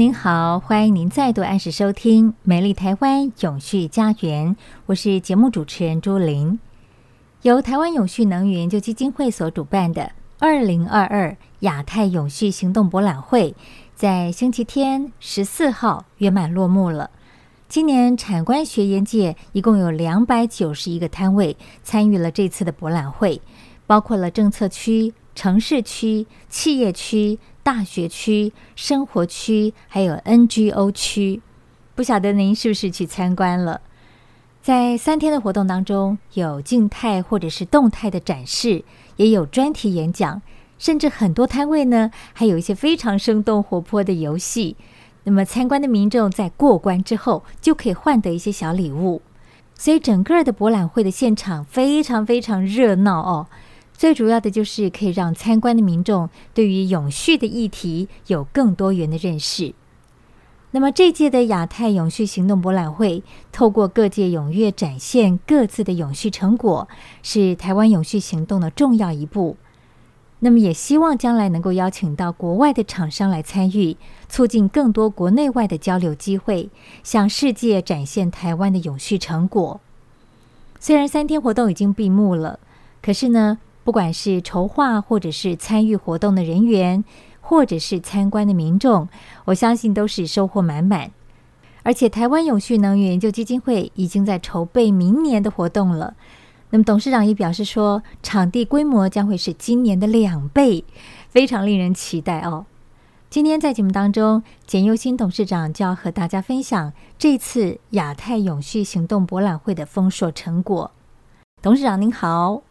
您好，欢迎您再度按时收听《美丽台湾永续家园》，我是节目主持人朱琳。由台湾永续能源研究基金会所主办的二零二二亚太永续行动博览会，在星期天十四号圆满落幕了。今年产官学研界一共有两百九十一个摊位参与了这次的博览会，包括了政策区、城市区、企业区。大学区、生活区，还有 NGO 区，不晓得您是不是去参观了？在三天的活动当中，有静态或者是动态的展示，也有专题演讲，甚至很多摊位呢，还有一些非常生动活泼的游戏。那么参观的民众在过关之后，就可以换得一些小礼物。所以整个的博览会的现场非常非常热闹哦。最主要的就是可以让参观的民众对于永续的议题有更多元的认识。那么这届的亚太永续行动博览会，透过各界踊跃展现各自的永续成果，是台湾永续行动的重要一步。那么也希望将来能够邀请到国外的厂商来参与，促进更多国内外的交流机会，向世界展现台湾的永续成果。虽然三天活动已经闭幕了，可是呢，不管是筹划，或者是参与活动的人员，或者是参观的民众，我相信都是收获满满。而且，台湾永续能源研究基金会已经在筹备明年的活动了。那么，董事长也表示说，场地规模将会是今年的两倍，非常令人期待哦。今天在节目当中，简又新董事长就要和大家分享这次亚太永续行动博览会的丰硕成果。董事长您好。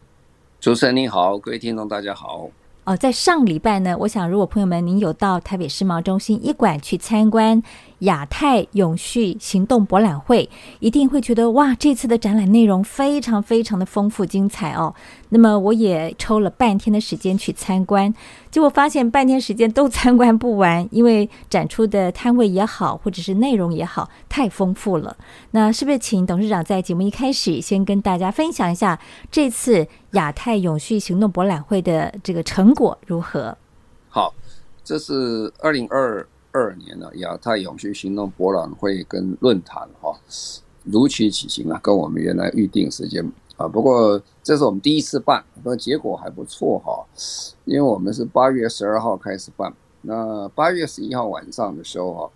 主持人你好，各位听众大家好。哦，在上礼拜呢，我想如果朋友们您有到台北世贸中心一馆去参观亚太永续行动博览会，一定会觉得哇，这次的展览内容非常非常的丰富精彩哦。那么我也抽了半天的时间去参观，结果发现半天时间都参观不完，因为展出的摊位也好，或者是内容也好，太丰富了。那是不是请董事长在节目一开始先跟大家分享一下这次亚太永续行动博览会的这个成果如何？好，这是二零二二年的亚太永续行动博览会跟论坛哈，如期举行啊，跟我们原来预定时间啊。不过这是我们第一次办，不过结果还不错哈，因为我们是八月十二号开始办，那八月十一号晚上的时候哈，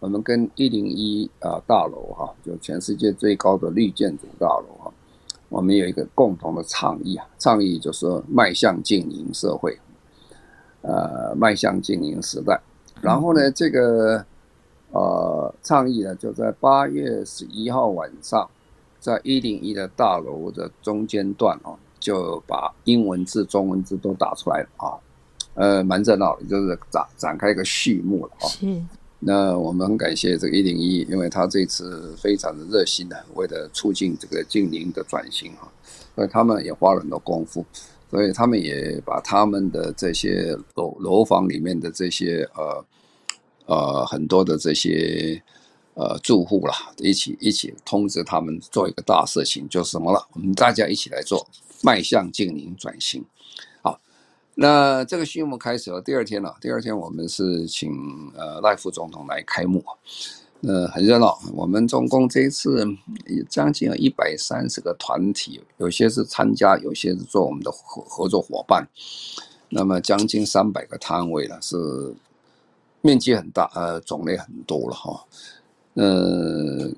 我们跟一零一啊大楼哈，就全世界最高的绿建筑大楼哈，我们有一个共同的倡议啊，倡议就是迈向净零社会，呃，迈向经营时代。然后呢，这个呃倡议呢，就在八月十一号晚上，在一零一的大楼的中间段哦，就把英文字、中文字都打出来了啊，呃，蛮热闹的，就是展展开一个序幕了啊。是。那我们很感谢这个一零一，因为他这次非常的热心的，为了促进这个静宁的转型啊，所以他们也花了很多功夫。所以他们也把他们的这些楼楼房里面的这些呃呃很多的这些呃住户啦，一起一起通知他们做一个大事情，就是什么了？我们大家一起来做，迈向净零转型。好，那这个序幕开始了，第二天了，第二天我们是请呃赖副总统来开幕。呃，很热闹。我们总共这一次将近有一百三十个团体，有些是参加，有些是做我们的合合作伙伴。那么将近三百个摊位了，是面积很大，呃，种类很多了哈。呃，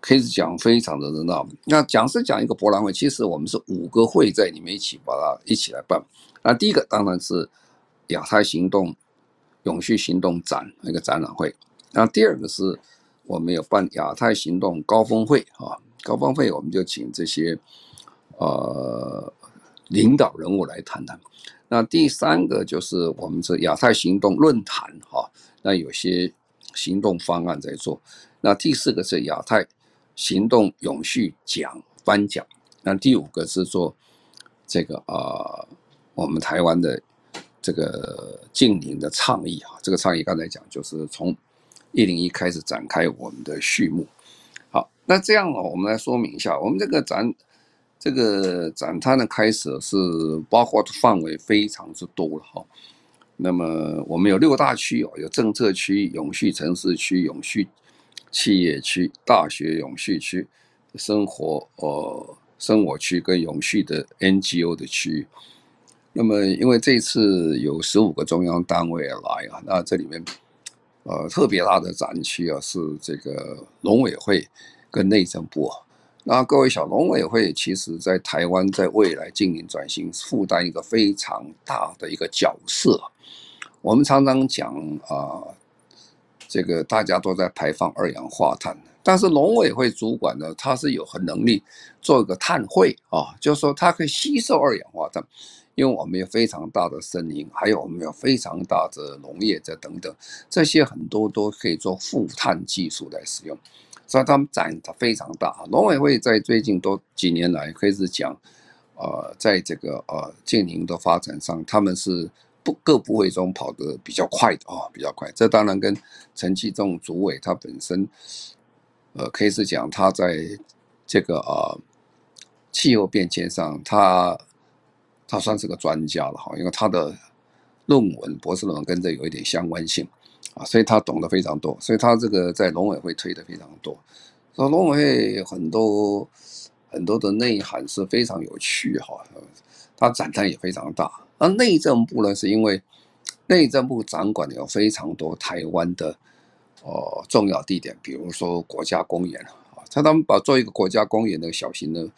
可以讲非常的热闹。那讲是讲一个博览会，其实我们是五个会在里面一起把它一起来办。那第一个当然是亚太行动永续行动展那个展览会。那第二个是我们有办亚太行动高峰会啊，高峰会我们就请这些呃领导人物来谈谈。那第三个就是我们是亚太行动论坛哈，那有些行动方案在做。那第四个是亚太行动永续奖颁奖。那第五个是做这个啊、呃，我们台湾的这个近邻的倡议啊，这个倡议刚才讲就是从一零一开始展开我们的序幕。好，那这样呢，我们来说明一下，我们这个展。这个展摊的开始是包括的范围非常之多了哈。那么我们有六大区哦，有政策区、永续城市区、永续企业区、大学永续区、生活呃生活区跟永续的 NGO 的区域。那么因为这次有十五个中央单位来啊，那这里面呃特别大的展区啊是这个农委会跟内政部。那各位小农委会，其实在台湾在未来经营转型负担一个非常大的一个角色。我们常常讲啊，这个大家都在排放二氧化碳，但是农委会主管呢，他是有很能力做一个碳汇啊，就是说它可以吸收二氧化碳，因为我们有非常大的森林，还有我们有非常大的农业这等等，这些很多都可以做负碳技术来使用。所以他们展非常大，农委会在最近多几年来开始讲，呃，在这个呃净零的发展上，他们是不各部位中跑得比较快的啊，比较快。这当然跟陈其中主委他本身，呃，可以是讲他在这个呃气候变迁上，他他算是个专家了哈，因为他的论文博士论文跟这有一点相关性。啊，所以他懂得非常多，所以他这个在农委会推的非常多。说农委会很多很多的内涵是非常有趣哈，他展览也非常大。而内政部呢，是因为内政部掌管有非常多台湾的呃重要地点，比如说国家公园啊，他他们把做一个国家公园的小型的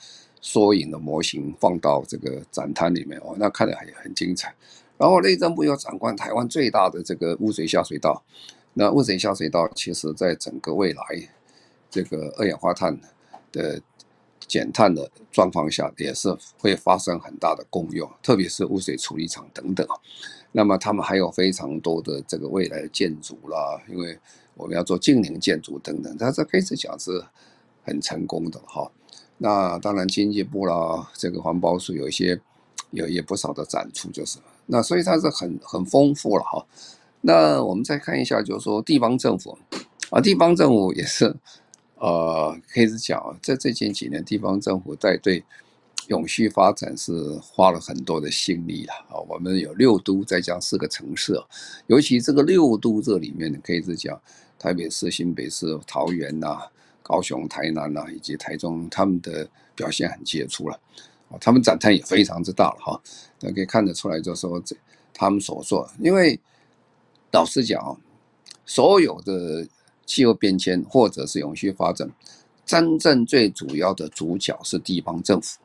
缩影的模型放到这个展摊里面哦，那看着还很精彩。然后内政部又掌管台湾最大的这个污水下水道，那污水下水道其实在整个未来这个二氧化碳的减碳的状况下，也是会发生很大的功用，特别是污水处理厂等等。那么他们还有非常多的这个未来的建筑啦，因为我们要做近邻建筑等等，它这开始讲是很成功的哈。那当然经济部啦，这个环保署有一些有也不少的展出，就是。那所以它是很很丰富了哈。那我们再看一下，就是说地方政府啊，地方政府也是，呃，可以是讲，在最近几年，地方政府在对永续发展是花了很多的心力了啊。我们有六都，再加四个城市，尤其这个六都这里面，可以是讲台北市、新北市、桃园呐、高雄、台南呐，以及台中，他们的表现很杰出了。他们展摊也非常之大了哈，那可以看得出来，就是说这他们所做，因为老实讲，所有的气候变迁或者是永续发展，真正最主要的主角是地方政府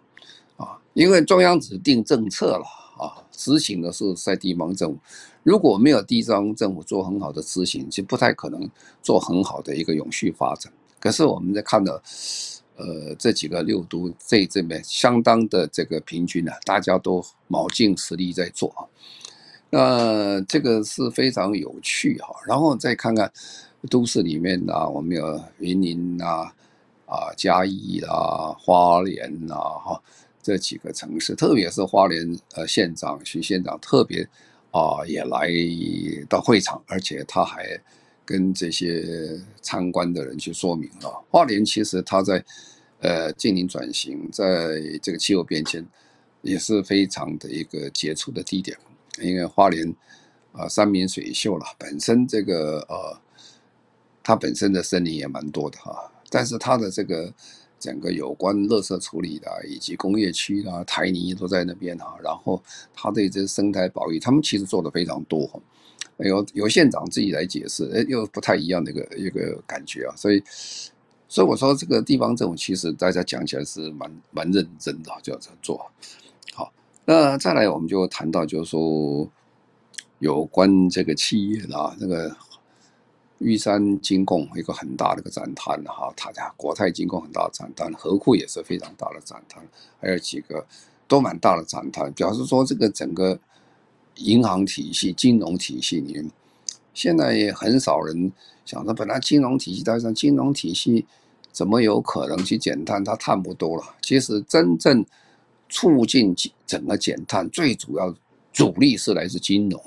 啊，因为中央只定政策了啊，执行的是在地方政府，如果没有地方政府做很好的执行，就不太可能做很好的一个永续发展。可是我们在看到。呃，这几个六都这这边相当的这个平均啊，大家都卯尽实力在做啊。那这个是非常有趣哈。然后再看看都市里面啊，我们有云林啊、啊嘉义啦、花莲呐哈这几个城市，特别是花莲呃县长徐县长特别啊也来到会场，而且他还。跟这些参观的人去说明啊，花莲其实它在呃近邻转型，在这个气候变迁也是非常的一个杰出的地点，因为花莲啊山明水秀了，本身这个呃它本身的森林也蛮多的哈，但是它的这个整个有关垃圾处理的以及工业区啊台泥都在那边哈，然后它对这生态保育，他们其实做的非常多。有有县长自己来解释，哎，又不太一样的一个一个感觉啊，所以所以我说这个地方政府其实大家讲起来是蛮蛮认真的，就要这样做。好，那再来我们就谈到就是说有关这个企业啊，那个玉山金控一个很大的一个展摊哈，他家国泰金控很大的展摊，合库也是非常大的展摊，还有几个都蛮大的展摊，表示说这个整个银行体系、金融体系里面，现在也很少人想着，本来金融体系，加上金融体系。怎么有可能去减碳？它碳不多了。其实真正促进整个减碳，最主要主力是来自金融，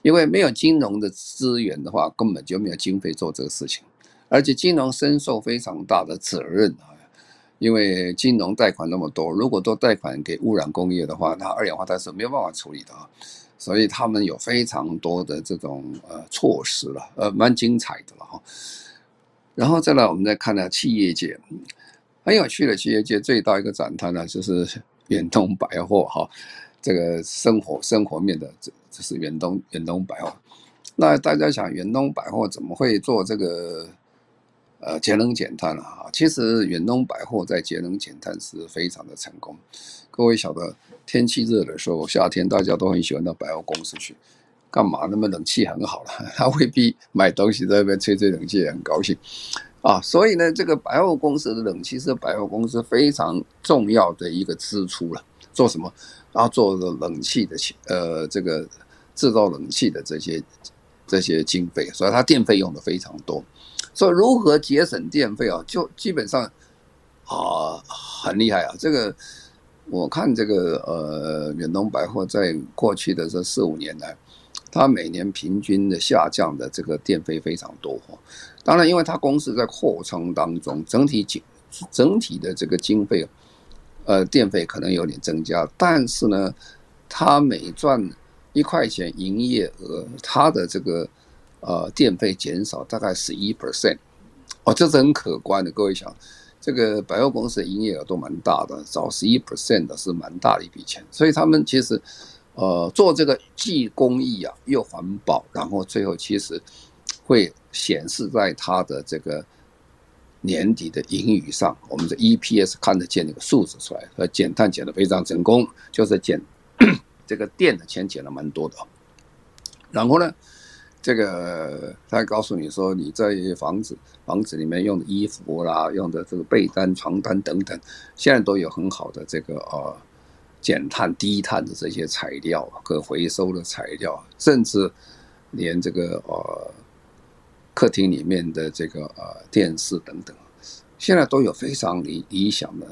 因为没有金融的资源的话，根本就没有经费做这个事情。而且金融深受非常大的责任啊，因为金融贷款那么多，如果都贷款给污染工业的话，那二氧化碳是没有办法处理的啊。所以他们有非常多的这种呃措施了，呃，蛮精彩的了哈。然后再来，我们再看呢，企业界很有趣的企业界最大一个展摊呢，就是远东百货哈，这个生活生活面的，这这是远东远东百货。那大家想，远东百货怎么会做这个呃节能减碳啊？其实远东百货在节能减碳是非常的成功。各位晓得，天气热的时候，夏天大家都很喜欢到百货公司去。干嘛？那么冷气很好了，他未必买东西在那边吹吹冷气也很高兴啊。所以呢，这个百货公司的冷气是百货公司非常重要的一个支出了。做什么？然后做冷气的，呃，这个制造冷气的这些这些经费，所以它电费用的非常多。所以如何节省电费啊？就基本上啊很厉害啊。这个我看这个呃远东百货在过去的这四五年来。它每年平均的下降的这个电费非常多，当然，因为它公司在扩张当中，整体经整体的这个经费，呃，电费可能有点增加，但是呢，它每赚一块钱营业额，它的这个呃电费减少大概十一 percent，哦，这是很可观的。各位想，这个百货公司的营业额都蛮大的，少十一 percent 的是蛮大的一笔钱，所以他们其实。呃，做这个既公益啊，又环保，然后最后其实会显示在它的这个年底的盈余上，我们的 EPS 看得见那个数字出来，和减碳减得非常成功，就是减 这个电的钱减了蛮多的。然后呢，这个他告诉你说，你在房子房子里面用的衣服啦，用的这个被单、床单等等，现在都有很好的这个呃。减碳、低碳的这些材料，可回收的材料，甚至连这个呃客厅里面的这个呃电视等等，现在都有非常理理想的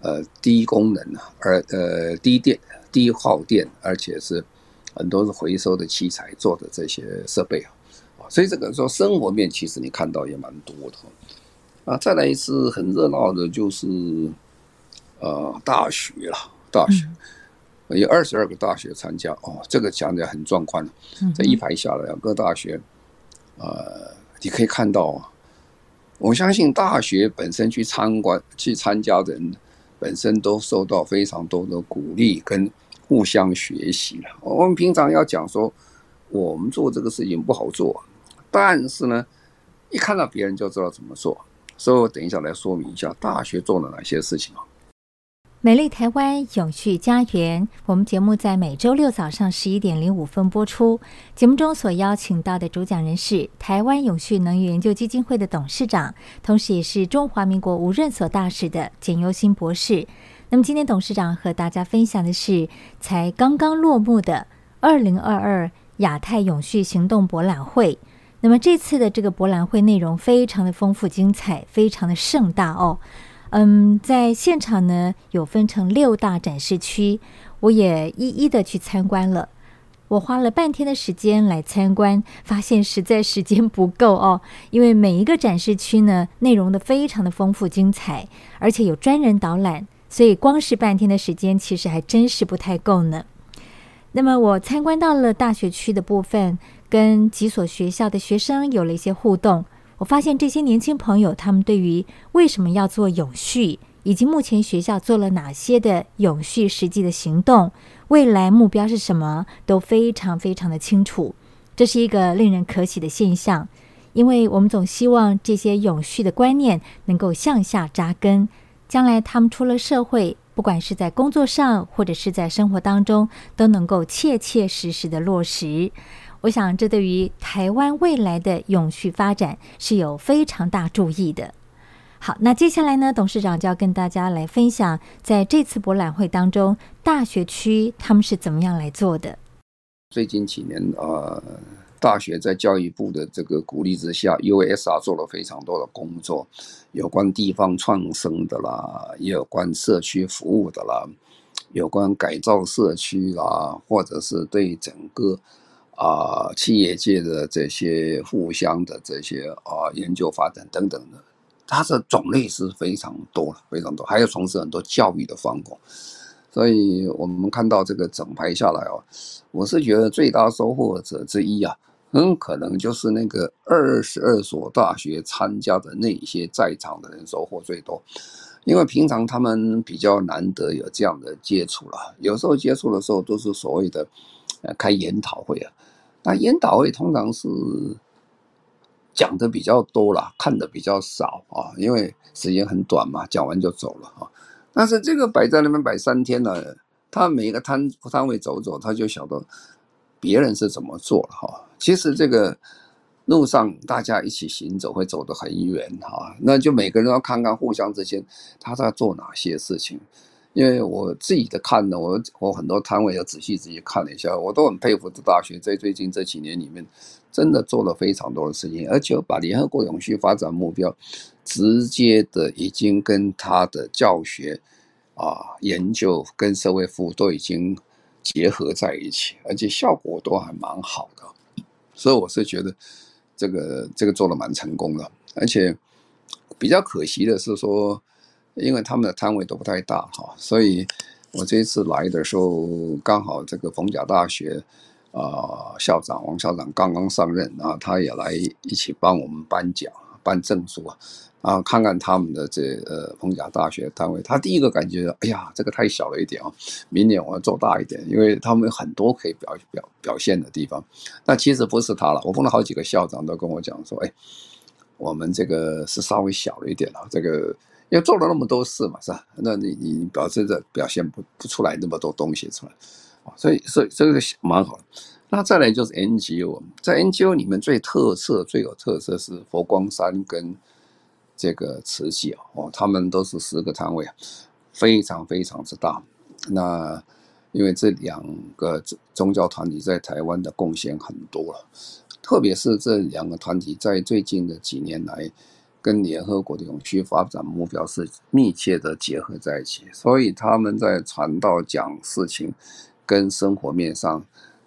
呃低功能啊，而呃低电、低耗电，而且是很多是回收的器材做的这些设备啊，所以这个说生活面其实你看到也蛮多的啊。再来一次很热闹的就是呃大学了。大学有二十二个大学参加哦，这个讲的很壮观。这一排下来，两个大学，呃，你可以看到啊，我相信大学本身去参观、去参加的人，本身都受到非常多的鼓励跟互相学习了。我们平常要讲说，我们做这个事情不好做，但是呢，一看到别人就知道怎么做。所以我等一下来说明一下大学做了哪些事情啊。美丽台湾永续家园，我们节目在每周六早上十一点零五分播出。节目中所邀请到的主讲人是台湾永续能源研究基金会的董事长，同时也是中华民国无任所大使的简尤新博士。那么今天董事长和大家分享的是才刚刚落幕的二零二二亚太永续行动博览会。那么这次的这个博览会内容非常的丰富精彩，非常的盛大哦。嗯，在现场呢，有分成六大展示区，我也一一的去参观了。我花了半天的时间来参观，发现实在时间不够哦，因为每一个展示区呢，内容都非常的丰富精彩，而且有专人导览，所以光是半天的时间，其实还真是不太够呢。那么我参观到了大学区的部分，跟几所学校的学生有了一些互动。我发现这些年轻朋友，他们对于为什么要做永续，以及目前学校做了哪些的永续实际的行动，未来目标是什么，都非常非常的清楚。这是一个令人可喜的现象，因为我们总希望这些永续的观念能够向下扎根，将来他们出了社会，不管是在工作上或者是在生活当中，都能够切切实实的落实。我想，这对于台湾未来的永续发展是有非常大助益的。好，那接下来呢，董事长就要跟大家来分享，在这次博览会当中，大学区他们是怎么样来做的。最近几年啊、呃，大学在教育部的这个鼓励之下，USR 做了非常多的工作，有关地方创生的啦，也有关社区服务的啦，有关改造社区啦，或者是对整个。啊、企业界的这些互相的这些啊、研究发展等等的，它的种类是非常多，非常多，还有从事很多教育的方工。所以我们看到这个整排下来哦，我是觉得最大收获者之一啊，很可能就是那个二十二所大学参加的那些在场的人收获最多，因为平常他们比较难得有这样的接触了，有时候接触的时候都是所谓的。呃，开研讨会啊，那研讨会通常是讲的比较多啦，看的比较少啊，因为时间很短嘛，讲完就走了啊。但是这个摆在那边摆三天呢，他每个摊摊位走走，他就晓得别人是怎么做的哈。其实这个路上大家一起行走会走得很远哈，那就每个人要看看互相之间他在做哪些事情。因为我自己的看呢，我我很多摊位要仔细仔细看了一下，我都很佩服这大学在最近这几年里面，真的做了非常多的事情，而且把联合国永续发展目标直接的已经跟他的教学啊、研究跟社会服务都已经结合在一起，而且效果都还蛮好的，所以我是觉得这个这个做的蛮成功的，而且比较可惜的是说。因为他们的摊位都不太大哈，所以我这一次来的时候，刚好这个逢甲大学啊、校长王校长刚刚上任啊，他也来一起帮我们颁奖、颁证书啊，啊看看他们的这呃逢甲大学单位，他第一个感觉，哎呀，这个太小了一点啊，明年我要做大一点，因为他们有很多可以表表表现的地方。那其实不是他了，我碰到好几个校长都跟我讲说，哎，我们这个是稍微小了一点啊，这个。因为做了那么多事嘛，是吧？那你你表示着表现不不出来那么多东西出来，所以所以这个蛮好的。那再来就是 NGO，在 NGO 里面最特色、最有特色是佛光山跟这个慈济哦，他们都是十个摊位啊，非常非常之大。那因为这两个宗教团体在台湾的贡献很多了，特别是这两个团体在最近的几年来。跟联合国的永续发展目标是密切的结合在一起，所以他们在传道讲事情跟生活面上，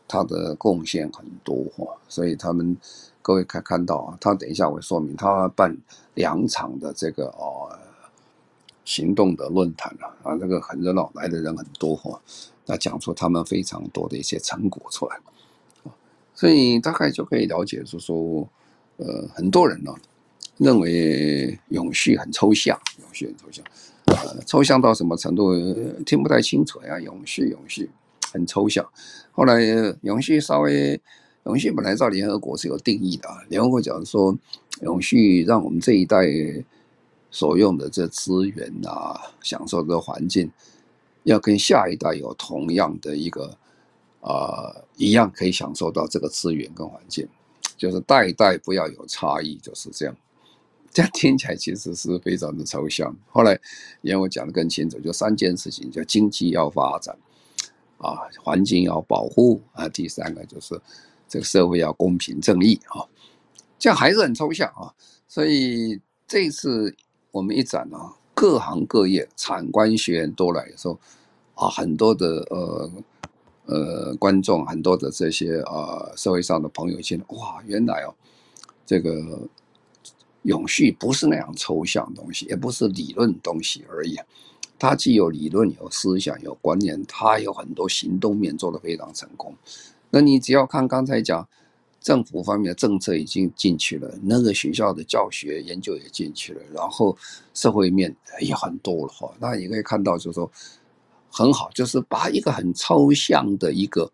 他的贡献很多。所以他们各位可看到啊，他等一下我会说明，他办两场的这个哦行动的论坛啊，啊这个很热闹，来的人很多哈。那讲出他们非常多的一些成果出来，所以大概就可以了解，就说呃很多人呢。认为永续很抽象，永续很抽象，呃，抽象到什么程度？听不太清楚呀。永续，永续很抽象。后来永续稍微，永续本来在联合国是有定义的啊，联合国讲说，永续让我们这一代所用的这资源啊，享受的环境，要跟下一代有同样的一个啊、一样可以享受到这个资源跟环境，就是代代不要有差异，就是这样。这样听起来其实是非常的抽象。后来，因为我讲的更清楚，就三件事情：叫经济要发展，啊，环境要保护啊，第三个就是这个社会要公平正义啊。这样还是很抽象啊。所以这次我们一展啊，各行各业、产官学员都来说啊，很多的呃呃观众，很多的这些啊社会上的朋友见，哇，原来哦，这个。永续不是那样抽象的东西，也不是理论东西而已。它既有理论、有思想、有观念，它有很多行动面做得非常成功。那你只要看刚才讲，政府方面的政策已经进去了，那个学校的教学研究也进去了，然后社会面也很多了哈。那你可以看到，就是说很好，就是把一个很抽象的一个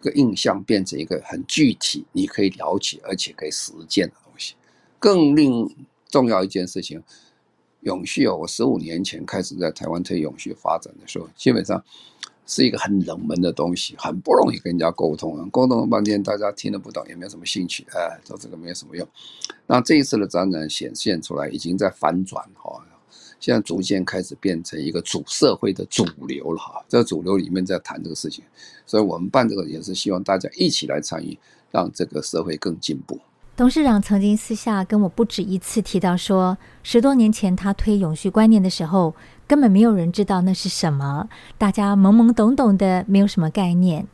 个印象变成一个很具体，你可以了解而且可以实践的东西。更令重要一件事情，永续哦，我十五年前开始在台湾推永续发展的时候，基本上是一个很冷门的东西，很不容易跟人家沟通啊，沟通了半天大家听得不懂，也没有什么兴趣，哎，做这个没有什么用。那这一次的展览显现出来，已经在反转哈。现在逐渐开始变成一个主社会的主流了哈，在主流里面在谈这个事情，所以我们办这个也是希望大家一起来参与，让这个社会更进步。董事长曾经私下跟我不止一次提到说，十多年前他推永续观念的时候，根本没有人知道那是什么，大家懵懵懂懂的，没有什么概念。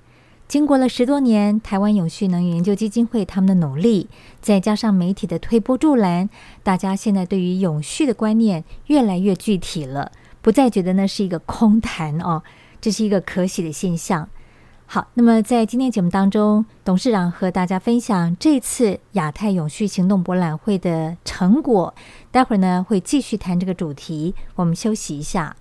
经过了十多年，台湾永续能源研究基金会他们的努力，再加上媒体的推波助澜，大家现在对于永续的观念越来越具体了，不再觉得那是一个空谈哦，这是一个可喜的现象。好，那么在今天节目当中，董事长和大家分享这次亚太永续行动博览会的成果，待会儿呢会继续谈这个主题，我们休息一下。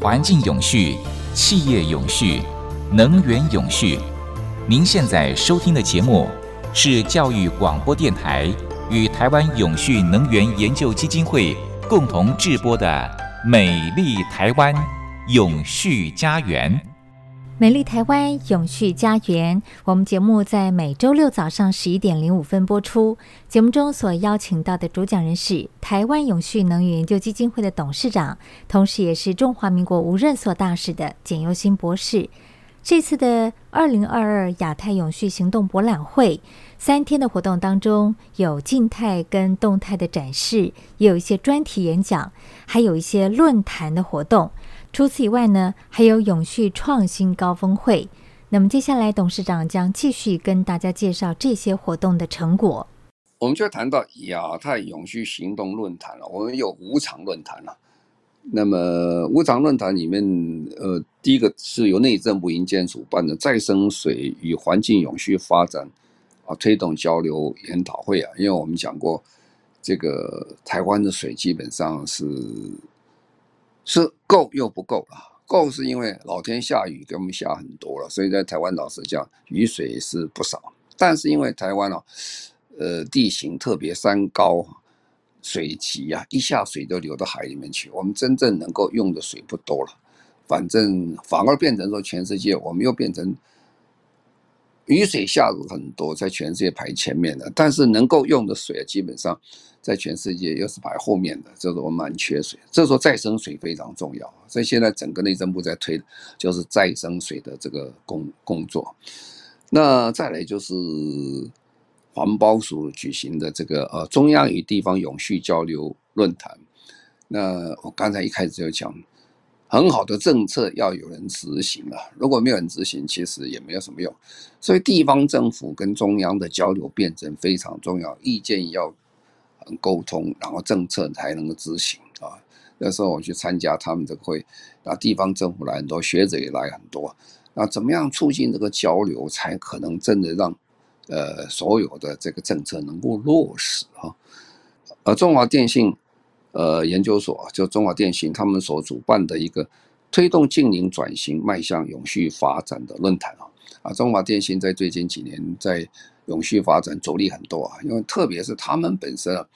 环境永续、企业永续、能源永续。您现在收听的节目是教育广播电台与台湾永续能源研究基金会共同制播的《美丽台湾永续家园》。美丽台湾永续家园，我们节目在每周六早上十一点零五分播出。节目中所邀请到的主讲人是台湾永续能源研究基金会的董事长，同时也是中华民国无任所大使的简又新博士。这次的二零二二亚太永续行动博览会三天的活动当中，有静态跟动态的展示，也有一些专题演讲，还有一些论坛的活动。除此以外呢，还有永续创新高峰会。那么接下来，董事长将继续跟大家介绍这些活动的成果。我们就谈到亚太永续行动论坛了，我们有五场论坛了。那么五场论坛里面，呃，第一个是由内政部营建署办的再生水与环境永续发展啊推动交流研讨会啊，因为我们讲过，这个台湾的水基本上是。是够又不够啊！够是因为老天下雨给我们下很多了，所以在台湾老实讲雨水是不少。但是因为台湾哦，呃，地形特别山高，水急啊，一下水就流到海里面去，我们真正能够用的水不多了。反正反而变成说全世界我们又变成。雨水下入很多，在全世界排前面的，但是能够用的水基本上在全世界又是排后面的，这是我们蛮缺水。这时候再生水非常重要，所以现在整个内政部在推就是再生水的这个工工作。那再来就是环保署举行的这个呃中央与地方永续交流论坛。那我刚才一开始就讲。很好的政策要有人执行啊，如果没有人执行，其实也没有什么用。所以地方政府跟中央的交流辩证非常重要，意见要沟通，然后政策才能够执行啊。那时候我去参加他们这个会，那地方政府来很多，学者也来很多。那怎么样促进这个交流，才可能真的让呃所有的这个政策能够落实啊？而中华电信。呃，研究所就中华电信他们所主办的一个推动净零转型、迈向永续发展的论坛啊，啊，中华电信在最近几年在永续发展着力很多啊，因为特别是他们本身啊，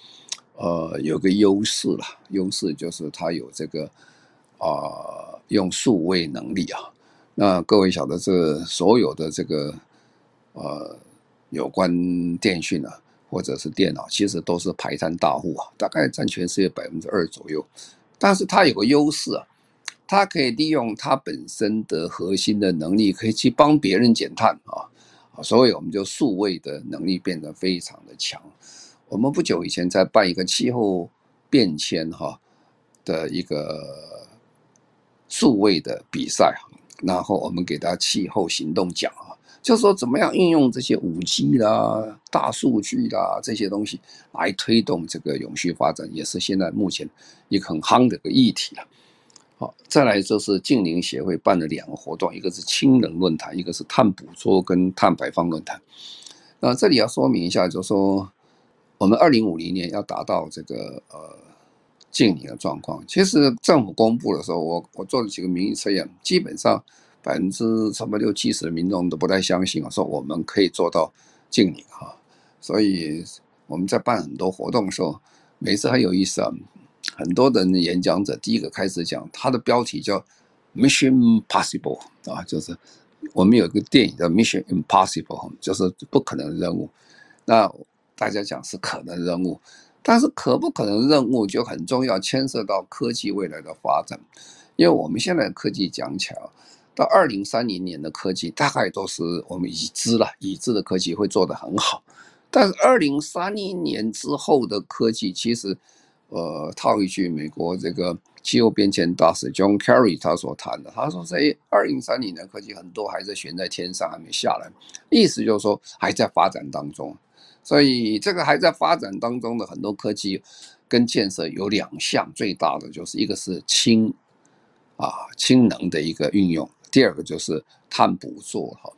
呃，有个优势啦，优势就是它有这个啊、用数位能力啊，那各位晓得这所有的这个呃有关电讯啊。或者是电脑，其实都是排山大户啊，大概占全世界百分之二左右。但是它有个优势啊，它可以利用它本身的核心的能力，可以去帮别人减碳啊。所以我们就数位的能力变得非常的强。我们不久以前在办一个气候变迁哈的一个数位的比赛，然后我们给他气候行动奖啊。就说，怎么样运用这些五 G 啦、大数据啦这些东西来推动这个永续发展，也是现在目前一个很夯的一个议题了。好，再来就是净零协会办了两个活动，一个是氢能论坛，一个是碳捕捉跟碳排放论坛。那这里要说明一下，就是说我们二零五零年要达到这个呃净零的状况。其实政府公布的时候，我我做了几个民意测验，基本上百分之差不多六七十的民众都不太相信啊，说我们可以做到净零哈。所以我们在办很多活动的时候，每次很有意思啊。很多的演讲者第一个开始讲，他的标题叫 Mission Possible 啊，就是我们有一个电影叫 Mission Impossible，就是不可能任务。那大家讲是可能任务，但是可不可能任务就很重要，牵涉到科技未来的发展。因为我们现在科技讲起来，到二零三零年的科技大概都是我们已知了，已知的科技会做得很好。但是二零三零年之后的科技，其实，呃，套一句美国这个气候变迁大使 John Kerry 他所谈的，他说在二零三零年科技很多还在悬在天上，还没下来，意思就是说还在发展当中。所以这个还在发展当中的很多科技跟建设有两项，最大的就是一个是氢啊氢能的一个运用，第二个就是碳捕捉哈。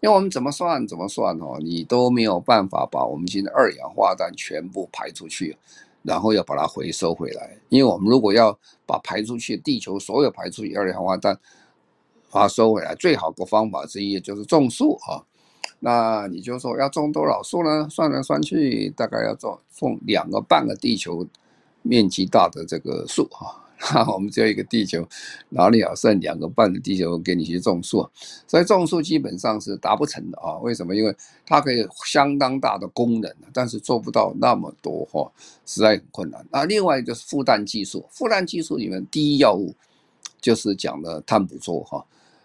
因为我们怎么算怎么算哦，你都没有办法把我们现在二氧化碳全部排出去，然后要把它回收回来。因为我们如果要把排出去地球所有排出去二氧化碳把它收回来，最好的方法之一就是种树哈。那你就说要种多少树呢？算来算去，大概要种种两个半个地球面积大的这个树哈。哈，我们只有一个地球，哪里有剩两个半的地球给你去种树？所以种树基本上是达不成的啊。为什么？因为它可以相当大的功能，但是做不到那么多哈，实在很困难。那另外就是复氮技术，复氮技术里面第一要务就是讲的碳捕捉哈。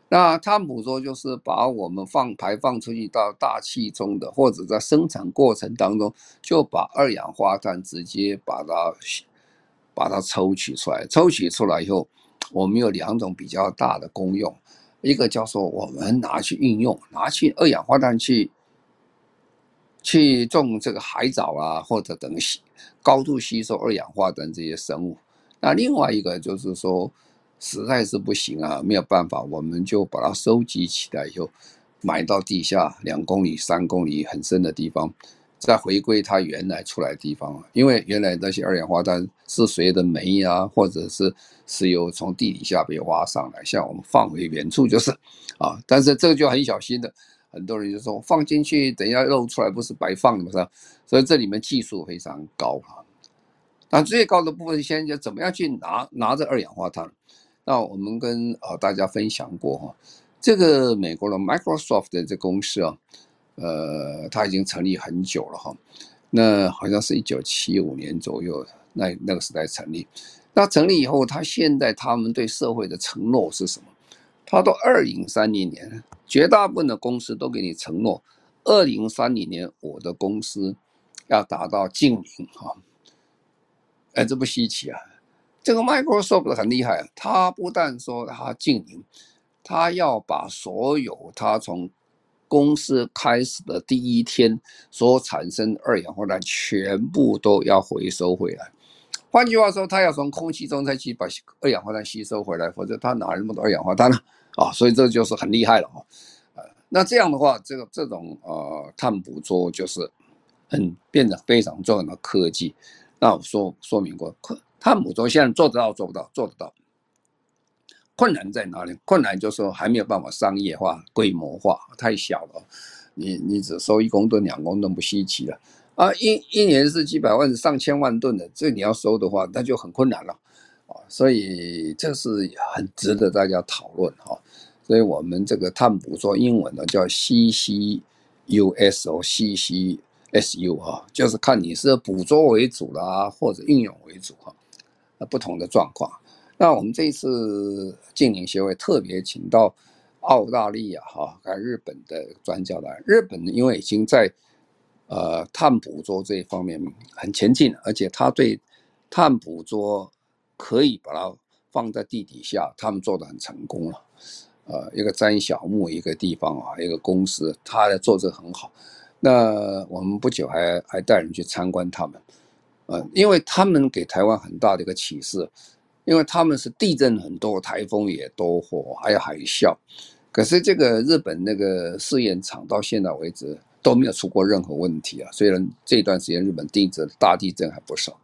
那碳捕捉就是把我们放排放出去到大气中的，或者在生产过程当中就把二氧化碳直接把它。把它抽取出来，抽取出来以后，我们有两种比较大的功用，一个叫做我们拿去运用，拿去二氧化碳去去种这个海藻啊，或者等吸高度吸收二氧化碳这些生物。那另外一个就是说，实在是不行啊，没有办法，我们就把它收集起来以后，埋到地下两公里、三公里很深的地方。再回归它原来出来的地方，因为原来那些二氧化碳是随着煤啊，或者是石油从地底下被挖上来，像我们放回原处就是，啊，但是这个就很小心的，很多人就说放进去，等一下漏出来不是白放的吗？所以这里面技术非常高啊。那最高的部分，现在就怎么样去拿拿着二氧化碳？那我们跟啊大家分享过哈，这个美国的 Microsoft 的这公司啊。呃，它已经成立很久了哈，那好像是一九七五年左右，那那个时代成立。那成立以后，他现在他们对社会的承诺是什么？他到二零三零年，绝大部分的公司都给你承诺，二零三零年我的公司要达到净零哈。哎，这不稀奇啊，这个 Microsoft 很厉害，他不但说他净零，他要把所有他从公司开始的第一天所产生二氧化碳全部都要回收回来。换句话说，他要从空气中再去把二氧化碳吸收回来，否则他哪那么多二氧化碳呢？啊，所以这就是很厉害了啊。呃，那这样的话，这个这种呃碳捕捉就是很变得非常重要的科技。那我说说明过，碳捕捉现在做得到做不到？做得到。困难在哪里？困难就是说还没有办法商业化、规模化，太小了。你你只收一公吨、两公吨不稀奇了啊！一一年是几百万、上千万吨的，这你要收的话，那就很困难了啊！所以这是很值得大家讨论哈。所以我们这个碳捕捉英文呢叫 CCUS 哦，CCSU 哈，就是看你是捕捉为主啦，或者应用为主哈，那不同的状况。那我们这一次净零协会特别请到澳大利亚哈，还有日本的专家来。日本因为已经在呃碳捕捉这一方面很前进，而且他对碳捕捉可以把它放在地底下，他们做的很成功了。呃，一个詹小木一个地方啊，一个公司，他在做这很好。那我们不久还还带人去参观他们，呃，因为他们给台湾很大的一个启示。因为他们是地震很多，台风也多，火还有海啸，可是这个日本那个试验场到现在为止都没有出过任何问题啊。虽然这段时间日本地震大地震还不少，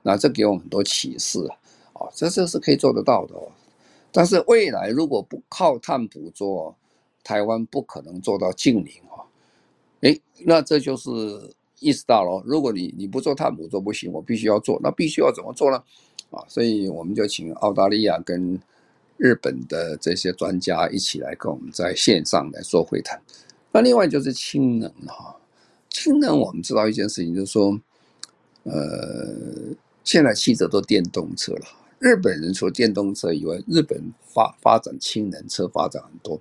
那这给我们很多启示啊，哦，这这是可以做得到的哦。但是未来如果不靠碳捕捉，台湾不可能做到净零啊。诶，那这就是意识到了，如果你你不做碳捕捉不行，我必须要做，那必须要怎么做呢？啊，所以我们就请澳大利亚跟日本的这些专家一起来跟我们在线上来做会谈。那另外就是氢能哈，氢能我们知道一件事情，就是说，呃，现在汽车都电动车了。日本人除了电动车以外，日本发发展氢能车发展很多。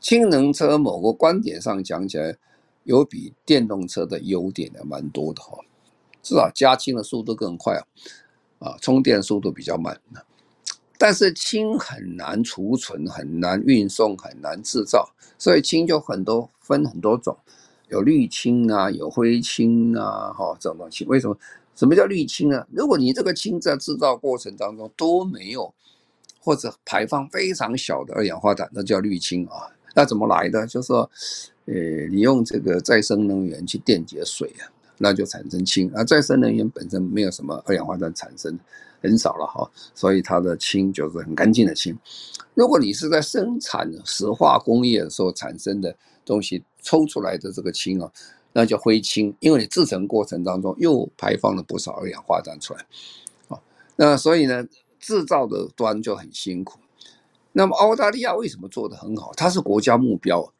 氢能车某个观点上讲起来，有比电动车的优点的蛮多的哈，至少加氢的速度更快啊。啊，充电速度比较慢，但是氢很难储存，很难运送，很难制造，所以氢就很多分很多种，有绿氢啊，有灰氢啊，哈，这种东西。为什么？什么叫绿氢呢？如果你这个氢在制造过程当中都没有，或者排放非常小的二氧化碳，那叫绿氢啊。那怎么来的？就是说，呃，你用这个再生能源去电解水啊。那就产生氢，而再生能源本身没有什么二氧化碳产生，很少了哈，所以它的氢就是很干净的氢。如果你是在生产石化工业的时候产生的东西抽出来的这个氢啊，那叫灰氢，因为你制成过程当中又排放了不少二氧化碳出来，啊，那所以呢，制造的端就很辛苦。那么澳大利亚为什么做得很好？它是国家目标。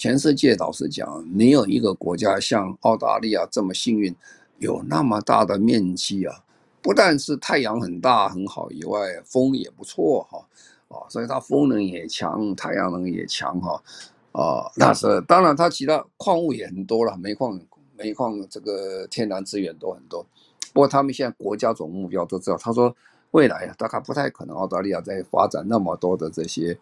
全世界老实讲，没有一个国家像澳大利亚这么幸运，有那么大的面积啊！不但是太阳很大很好以外，风也不错哈啊，所以它风能也强，太阳能也强哈啊。那是当然，它其他矿物也很多了，煤矿、煤矿这个天然资源都很多。不过他们现在国家总目标都知道，他说未来啊，大概不太可能澳大利亚再发展那么多的这些。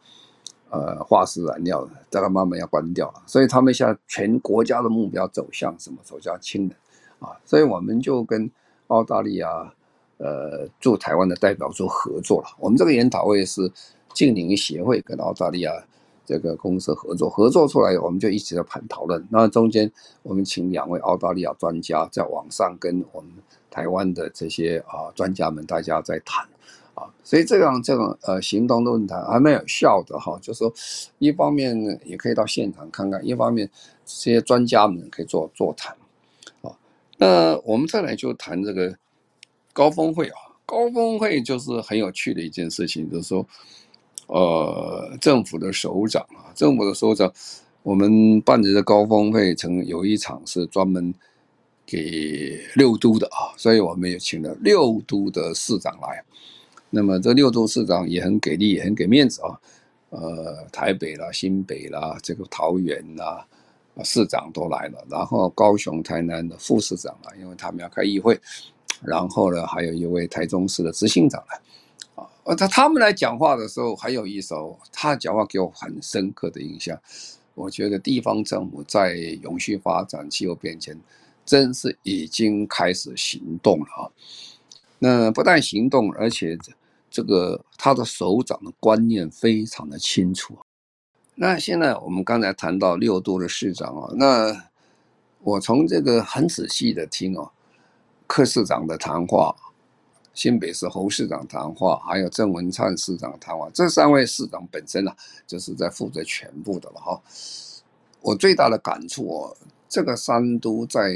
呃，化石燃料大概慢慢要关掉了，所以他们现在全国家的目标走向什么？走向氢能啊！所以我们就跟澳大利亚呃驻台湾的代表做合作了。我们这个研讨会是净零协会跟澳大利亚这个公司合作，合作出来我们就一直在盘讨论。那中间我们请两位澳大利亚专家在网上跟我们台湾的这些啊专家们大家在谈。啊，所以这样这种呃行动论坛还蛮有效的哈，就是说一方面也可以到现场看看，一方面这些专家们可以做座谈，那我们再来就谈这个高峰会啊，高峰会就是很有趣的一件事情，就是说呃政府的首长啊，政府的首长，我们办的这高峰会曾有一场是专门给六都的啊，所以我们也请了六都的市长来。那么这六都市长也很给力，也很给面子啊，呃，台北啦、新北啦、这个桃园啦，市长都来了，然后高雄、台南的副市长啊，因为他们要开议会，然后呢，还有一位台中市的执行长来，啊，他他们来讲话的时候很有意思哦，他讲话给我很深刻的印象，我觉得地方政府在永续发展、气候变迁，真是已经开始行动了啊。那不但行动，而且这个他的首长的观念非常的清楚。那现在我们刚才谈到六都的市长啊，那我从这个很仔细的听哦，柯市长的谈话，新北市侯市长谈话，还有郑文灿市长谈话，这三位市长本身啊，就是在负责全部的了哈。我最大的感触哦，这个三都在。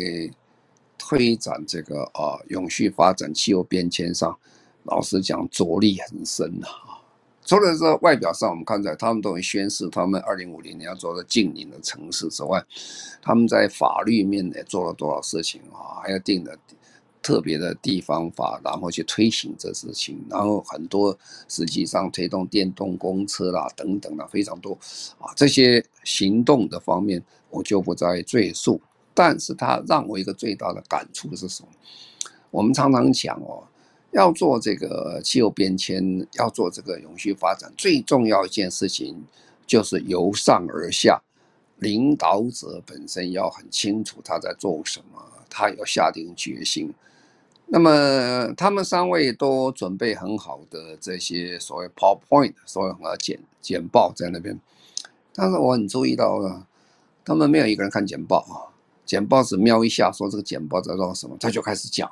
推展这个啊，永续发展、气候变迁上，老实讲着力很深呐啊。除了说外表上我们看出来他们都会宣示他们二零五零年要做的净零的城市之外，他们在法律面也做了多少事情啊？还要定的特别的地方法，然后去推行这事情，然后很多实际上推动电动公车啦等等的非常多啊。这些行动的方面，我就不再赘述。但是它让我一个最大的感触是什么？我们常常讲哦，要做这个气候变迁，要做这个永续发展，最重要一件事情就是由上而下，领导者本身要很清楚他在做什么，他要下定决心。那么他们三位都准备很好的这些所谓 PowerPoint，所谓和简简报在那边，但是我很注意到了，他们没有一个人看简报啊。简报只瞄一下，说这个简报在说什么，他就开始讲，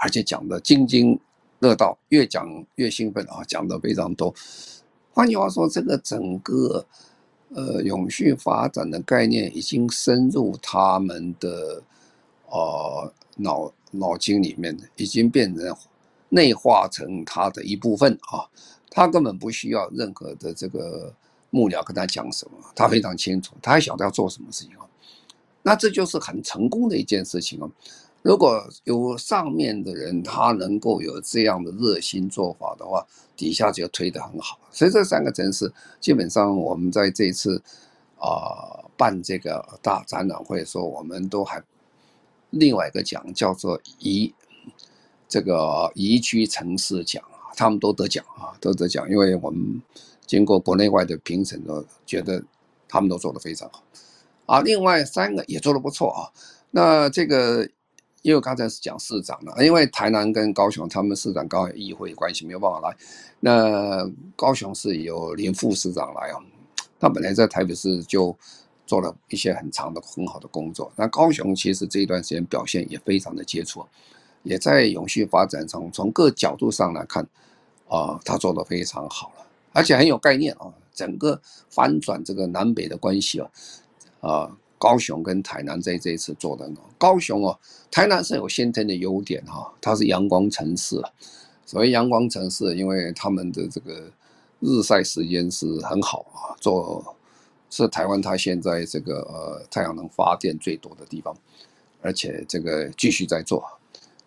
而且讲的津津乐道，越讲越兴奋啊，讲的非常多。换句话说，这个整个呃永续发展的概念已经深入他们的呃脑脑筋里面，已经变成内化成他的一部分啊。他根本不需要任何的这个幕僚跟他讲什么，他非常清楚，他还晓得要做什么事情啊。那这就是很成功的一件事情哦。如果有上面的人他能够有这样的热心做法的话，底下就推得很好。所以这三个城市基本上我们在这次啊、办这个大展览会的时候，我们都还另外一个奖叫做宜这个宜居城市奖啊，他们都得奖啊，都得奖，因为我们经过国内外的评审都觉得他们都做得非常好。啊，另外三个也做得不错啊。那这个，因为刚才是讲市长了，因为台南跟高雄他们市长刚好议会关系，没有办法来。那高雄是有林副市长来啊，他本来在台北市就做了一些很长的很好的工作。那高雄其实这一段时间表现也非常的杰出，也在永续发展中从各角度上来看，啊，他做得非常好了，而且很有概念啊，整个翻转这个南北的关系啊。啊，高雄跟台南在这一次做的呢，高雄哦，台南是有先天的优点哈，它是阳光城市，所谓阳光城市，因为他们的这个日晒时间是很好啊，做是台湾它现在这个呃太阳能发电最多的地方，而且这个继续在做。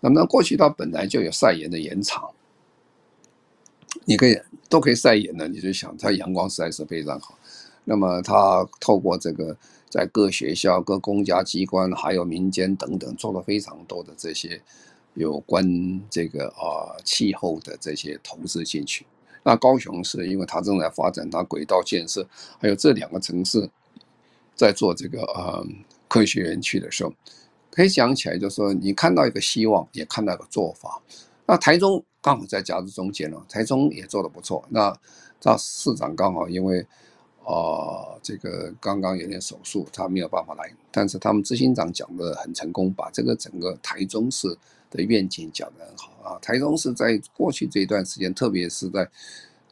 那么过去它本来就有晒盐的盐场，你可以都可以晒盐的，你就想它阳光实在是非常好。那么它透过这个。在各学校、各公家机关，还有民间等等，做了非常多的这些有关这个啊气候的这些投资进去。那高雄是因为它正在发展它轨道建设，还有这两个城市在做这个呃科学园区的时候，可以讲起来，就是说你看到一个希望，也看到一个做法。那台中刚好在夹子中间了，台中也做得不错。那这市长刚好因为。哦，这个刚刚有点手术，他没有办法来。但是他们执行长讲的很成功，把这个整个台中市的愿景讲得很好啊。台中市在过去这一段时间，特别是在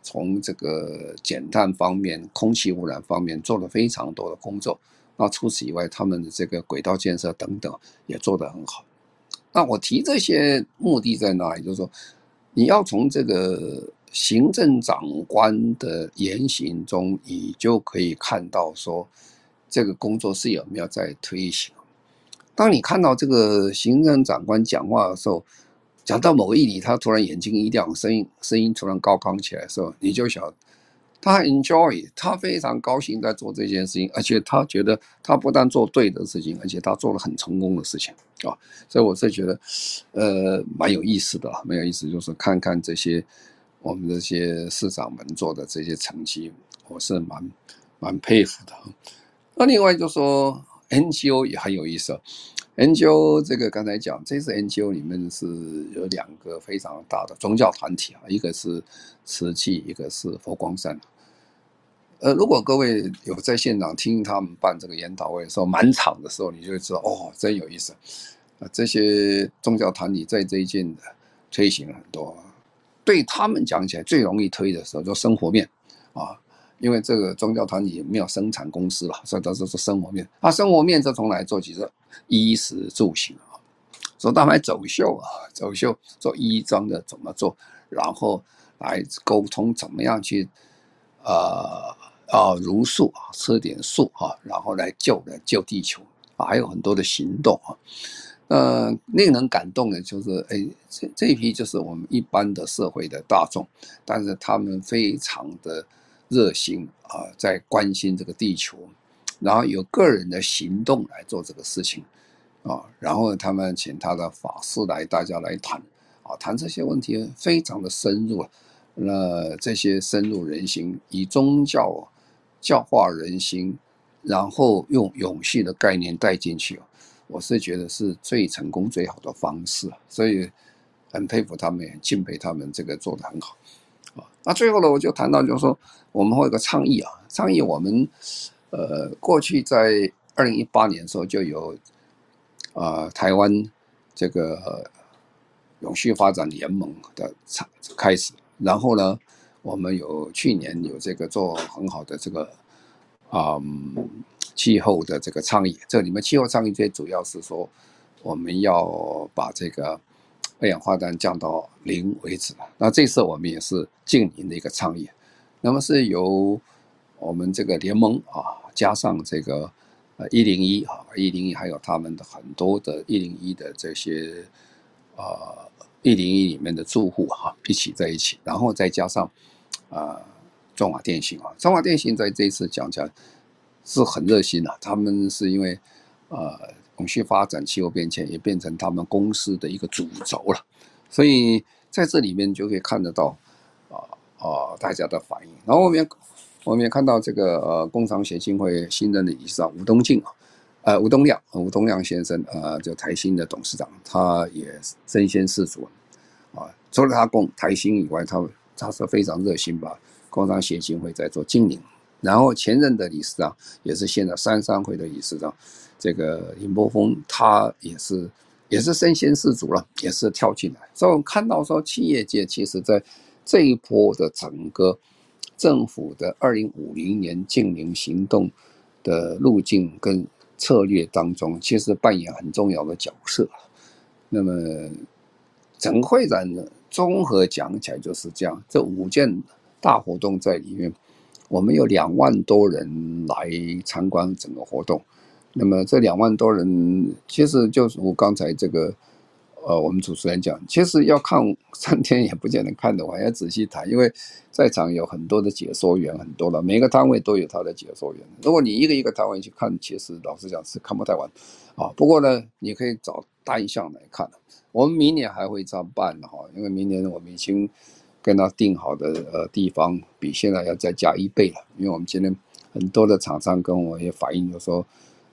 从这个减碳方面、空气污染方面做了非常多的工作。那除此以外，他们的这个轨道建设等等也做得很好。那我提这些目的在哪里？就是说，你要从这个。行政长官的言行中，你就可以看到说，这个工作是有没有在推行。当你看到这个行政长官讲话的时候，讲到某一里，他突然眼睛一亮，声音声音突然高亢起来的时候，你就晓得他 enjoy，他非常高兴在做这件事情，而且他觉得他不但做对的事情，而且他做了很成功的事情啊。所以我是觉得，呃，蛮有意思的，蛮有意思，就是看看这些。我们这些市长们做的这些成绩，我是蛮蛮佩服的。那另外就说 NGO 也很有意思，NGO 这个刚才讲，这次 NGO 里面是有两个非常大的宗教团体啊，一个是慈济，一个是佛光山。呃，如果各位有在现场听他们办这个研讨会的时候，满场的时候，你就会知道哦，真有意思啊！这些宗教团体在这一届的推行了很多。对他们讲起来最容易推的时候，就生活面啊，因为这个宗教团体没有生产公司了，所以都是说生活面。啊，生活面这从来做起？是衣食住行啊，说大牌走秀啊，走秀做衣装的怎么做，然后来沟通怎么样去呃啊茹素啊，吃点素啊，然后来救人救地球啊，还有很多的行动啊。呃，令人感动的就是，哎，这这批就是我们一般的社会的大众，但是他们非常的热心啊，在关心这个地球，然后有个人的行动来做这个事情啊，然后他们请他的法师来，大家来谈啊，谈这些问题非常的深入，那这些深入人心，以宗教教化人心，然后用永续的概念带进去。我是觉得是最成功最好的方式，所以很佩服他们，很敬佩他们，这个做的很好啊。那最后呢，我就谈到就是说，我们会有个倡议啊，倡议我们呃过去在二零一八年的时候就有啊、呃、台湾这个永续发展联盟的开始，然后呢，我们有去年有这个做很好的这个啊、嗯、气候的这个倡议，这里面气候倡议最主要是说我们要把这个二氧化碳降到零为止。那这次我们也是净零的一个倡议，那么是由我们这个联盟啊加上这个呃一零一啊一零一还有他们的很多的一零一的这些啊。一零一里面的住户哈，一起在一起，然后再加上啊，中华电信啊，中华电信在这一次讲讲是很热心的，他们是因为呃永续发展、气候变迁也变成他们公司的一个主轴了，所以在这里面就可以看得到啊啊大家的反应。然后我们也我们也看到这个呃工商协进会新任的理事长吴东进啊。呃，吴东亮，吴东亮先生，呃，就台新的董事长，他也身先士卒，啊，除了他供台新以外，他他是非常热心吧，工商协进会在做经营。然后前任的理事长也是现在三商会的理事长，这个林波峰，他也是也是身先士卒了，也是跳进来。所以我们看到说，企业界其实在这一波的整个政府的二零五零年净零行动的路径跟策略当中，其实扮演很重要的角色。那么，整个会展呢，综合讲起来就是这样。这五件大活动在里面，我们有两万多人来参观整个活动。那么这两万多人，其实就是我刚才这个。呃，我们主持人讲，其实要看三天也不见得看得完，要仔细谈，因为在场有很多的解说员，很多的每个摊位都有他的解说员。如果你一个一个摊位去看，其实老实讲是看不太完啊。不过呢，你可以找单项来看。我们明年还会这样办哈，因为明年我们已经跟他定好的呃地方比现在要再加一倍了，因为我们今天很多的厂商跟我也反映，就说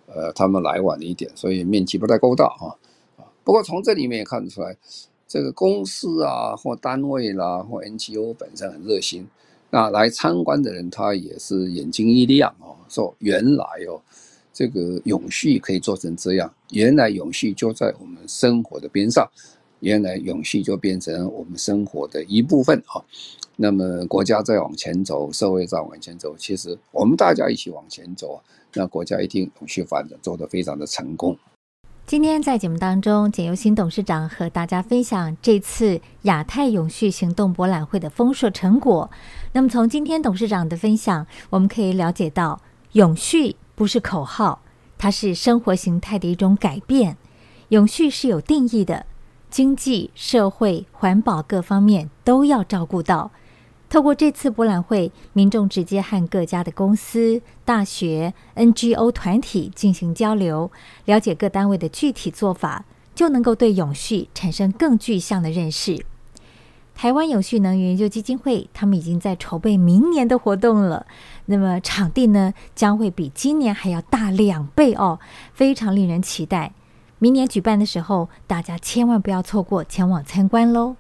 呃他们来晚了一点，所以面积不太够大啊。不过从这里面也看得出来，这个公司啊或单位啦或 NGO 本身很热心，那来参观的人他也是眼睛一亮哦，说原来哦这个永续可以做成这样，原来永续就在我们生活的边上，原来永续就变成我们生活的一部分啊。那么国家在往前走，社会在往前走，其实我们大家一起往前走，那国家一定永续发展做得非常的成功。今天在节目当中，简尤新董事长和大家分享这次亚太永续行动博览会的丰硕成果。那么，从今天董事长的分享，我们可以了解到，永续不是口号，它是生活形态的一种改变。永续是有定义的，经济、社会、环保各方面都要照顾到。透过这次博览会，民众直接和各家的公司、大学、NGO 团体进行交流，了解各单位的具体做法，就能够对永续产生更具象的认识。台湾永续能源研究基金会，他们已经在筹备明年的活动了。那么场地呢，将会比今年还要大两倍哦，非常令人期待。明年举办的时候，大家千万不要错过前往参观喽。